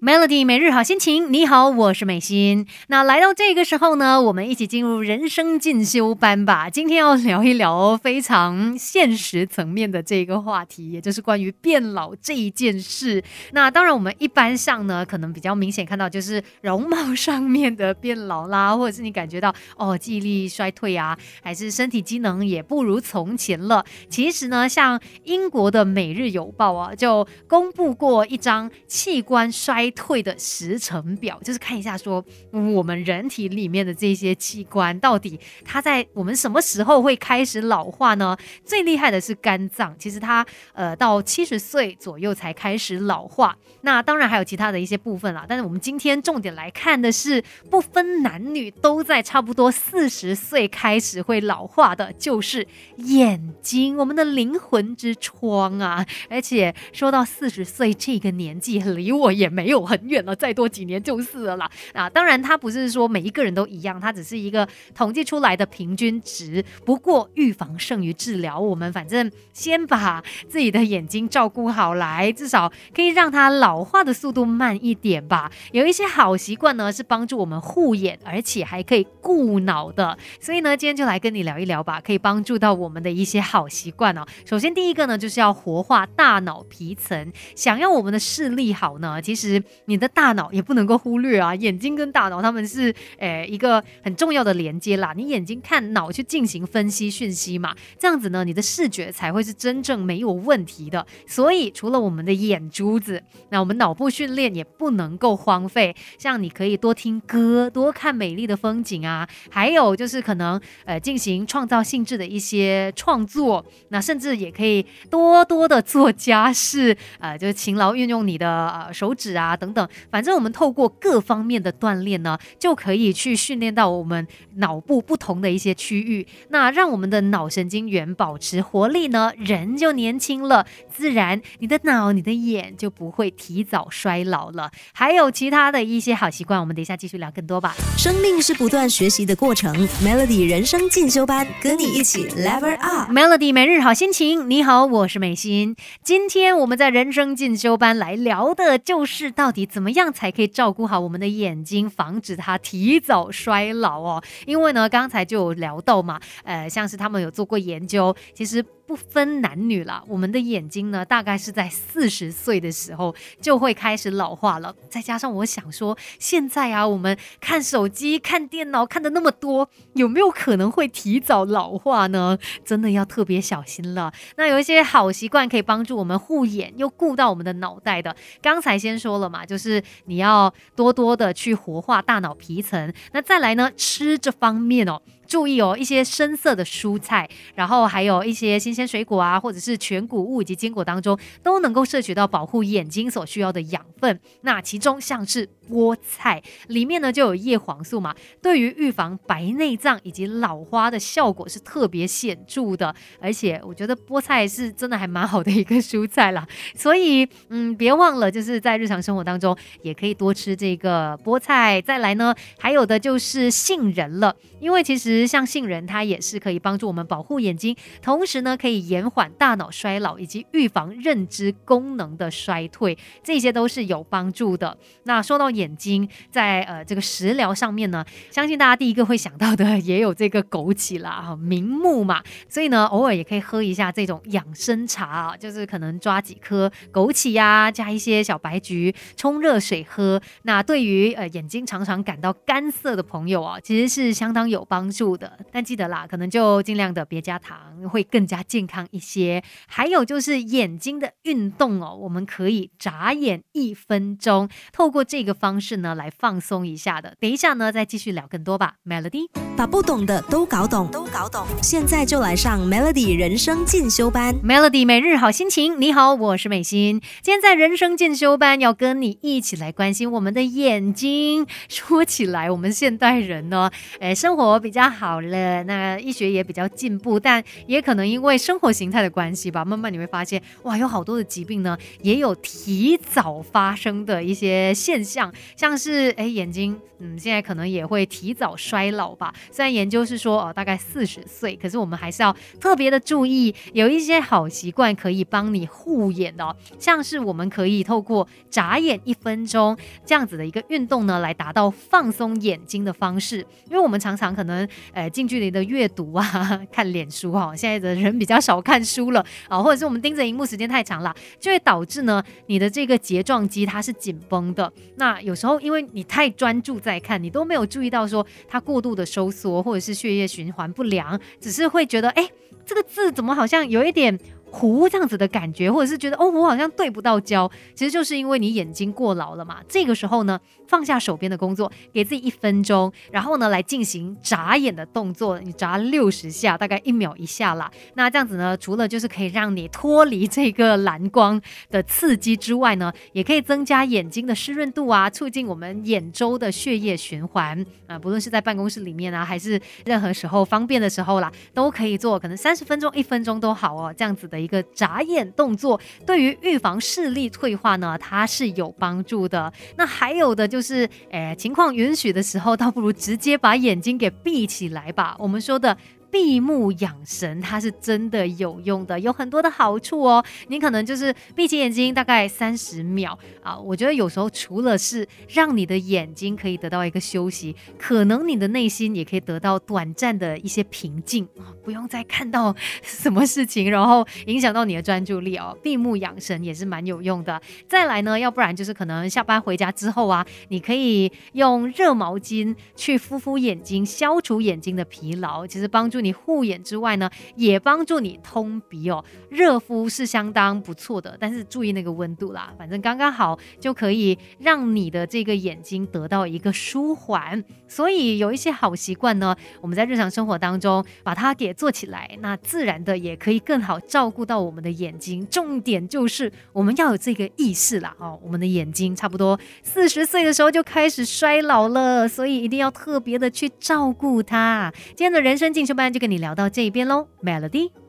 Melody 每日好心情，你好，我是美心。那来到这个时候呢，我们一起进入人生进修班吧。今天要聊一聊非常现实层面的这个话题，也就是关于变老这一件事。那当然，我们一般上呢，可能比较明显看到就是容貌上面的变老啦，或者是你感觉到哦记忆力衰退啊，还是身体机能也不如从前了。其实呢，像英国的《每日邮报》啊，就公布过一张器官衰。衰退的时程表，就是看一下说我们人体里面的这些器官到底它在我们什么时候会开始老化呢？最厉害的是肝脏，其实它呃到七十岁左右才开始老化。那当然还有其他的一些部分啦，但是我们今天重点来看的是不分男女都在差不多四十岁开始会老化的，就是眼睛，我们的灵魂之窗啊！而且说到四十岁这个年纪，离我也没有。很远了，再多几年就是了啦。啊，当然，它不是说每一个人都一样，它只是一个统计出来的平均值。不过，预防胜于治疗，我们反正先把自己的眼睛照顾好来，至少可以让它老化的速度慢一点吧。有一些好习惯呢，是帮助我们护眼，而且还可以顾脑的。所以呢，今天就来跟你聊一聊吧，可以帮助到我们的一些好习惯哦。首先，第一个呢，就是要活化大脑皮层。想要我们的视力好呢，其实。你的大脑也不能够忽略啊，眼睛跟大脑他们是诶一个很重要的连接啦。你眼睛看脑去进行分析讯息嘛，这样子呢，你的视觉才会是真正没有问题的。所以除了我们的眼珠子，那我们脑部训练也不能够荒废。像你可以多听歌，多看美丽的风景啊，还有就是可能呃进行创造性质的一些创作，那甚至也可以多多的做家事，呃，就是勤劳运用你的呃手指啊。等等，反正我们透过各方面的锻炼呢，就可以去训练到我们脑部不同的一些区域，那让我们的脑神经元保持活力呢，人就年轻了，自然你的脑、你的眼就不会提早衰老了。还有其他的一些好习惯，我们等一下继续聊更多吧。生命是不断学习的过程，Melody 人生进修班，跟你一起 Level Up。Melody 每日好心情，你好，我是美心。今天我们在人生进修班来聊的就是到。底怎么样才可以照顾好我们的眼睛，防止它提早衰老哦？因为呢，刚才就有聊到嘛，呃，像是他们有做过研究，其实。不分男女了，我们的眼睛呢，大概是在四十岁的时候就会开始老化了。再加上我想说，现在啊，我们看手机、看电脑看的那么多，有没有可能会提早老化呢？真的要特别小心了。那有一些好习惯可以帮助我们护眼又顾到我们的脑袋的。刚才先说了嘛，就是你要多多的去活化大脑皮层。那再来呢，吃这方面哦。注意哦，一些深色的蔬菜，然后还有一些新鲜水果啊，或者是全谷物以及坚果当中，都能够摄取到保护眼睛所需要的养分。那其中像是菠菜里面呢就有叶黄素嘛，对于预防白内障以及老花的效果是特别显著的。而且我觉得菠菜是真的还蛮好的一个蔬菜啦，所以嗯，别忘了就是在日常生活当中也可以多吃这个菠菜。再来呢，还有的就是杏仁了，因为其实。其实像杏仁，它也是可以帮助我们保护眼睛，同时呢，可以延缓大脑衰老以及预防认知功能的衰退，这些都是有帮助的。那说到眼睛，在呃这个食疗上面呢，相信大家第一个会想到的 也有这个枸杞啦，哈，明目嘛，所以呢，偶尔也可以喝一下这种养生茶啊，就是可能抓几颗枸杞呀，加一些小白菊，冲热水喝。那对于呃眼睛常常感到干涩的朋友啊，其实是相当有帮助。的，但记得啦，可能就尽量的别加糖，会更加健康一些。还有就是眼睛的运动哦，我们可以眨眼一分钟，透过这个方式呢来放松一下的。等一下呢再继续聊更多吧，Melody，把不懂的都搞懂，都搞懂。现在就来上 Melody 人生进修班，Melody 每日好心情。你好，我是美心，今天在人生进修班要跟你一起来关心我们的眼睛。说起来，我们现代人呢，诶，生活比较。好了，那医学也比较进步，但也可能因为生活形态的关系吧，慢慢你会发现，哇，有好多的疾病呢，也有提早发生的一些现象，像是哎眼睛，嗯，现在可能也会提早衰老吧。虽然研究是说哦，大概四十岁，可是我们还是要特别的注意，有一些好习惯可以帮你护眼的，像是我们可以透过眨眼一分钟这样子的一个运动呢，来达到放松眼睛的方式。因为我们常常可能呃近距离的阅读啊，看脸书哈，现在的人比较少看书了啊，或者是我们盯着荧幕时间太长了，就会导致呢你的这个睫状肌它是紧绷的。那有时候因为你太专注在看，你都没有注意到说它过度的收缩，或者是血液循环不良，只是会觉得哎这个字怎么好像有一点。糊这样子的感觉，或者是觉得哦，我好像对不到焦，其实就是因为你眼睛过劳了嘛。这个时候呢，放下手边的工作，给自己一分钟，然后呢来进行眨眼的动作，你眨六十下，大概一秒一下啦。那这样子呢，除了就是可以让你脱离这个蓝光的刺激之外呢，也可以增加眼睛的湿润度啊，促进我们眼周的血液循环啊。不论是在办公室里面啊，还是任何时候方便的时候啦，都可以做，可能三十分钟、一分钟都好哦，这样子的。一个眨眼动作对于预防视力退化呢，它是有帮助的。那还有的就是，诶，情况允许的时候，倒不如直接把眼睛给闭起来吧。我们说的。闭目养神，它是真的有用的，有很多的好处哦。你可能就是闭起眼睛，大概三十秒啊。我觉得有时候除了是让你的眼睛可以得到一个休息，可能你的内心也可以得到短暂的一些平静啊，不用再看到什么事情，然后影响到你的专注力哦。闭目养神也是蛮有用的。再来呢，要不然就是可能下班回家之后啊，你可以用热毛巾去敷敷眼睛，消除眼睛的疲劳，其实帮助你护眼之外呢，也帮助你通鼻哦。热敷是相当不错的，但是注意那个温度啦，反正刚刚好就可以让你的这个眼睛得到一个舒缓。所以有一些好习惯呢，我们在日常生活当中把它给做起来，那自然的也可以更好照顾到我们的眼睛。重点就是我们要有这个意识啦哦，我们的眼睛差不多四十岁的时候就开始衰老了，所以一定要特别的去照顾它。今天的人生进修班。就跟你聊到这边喽，Melody。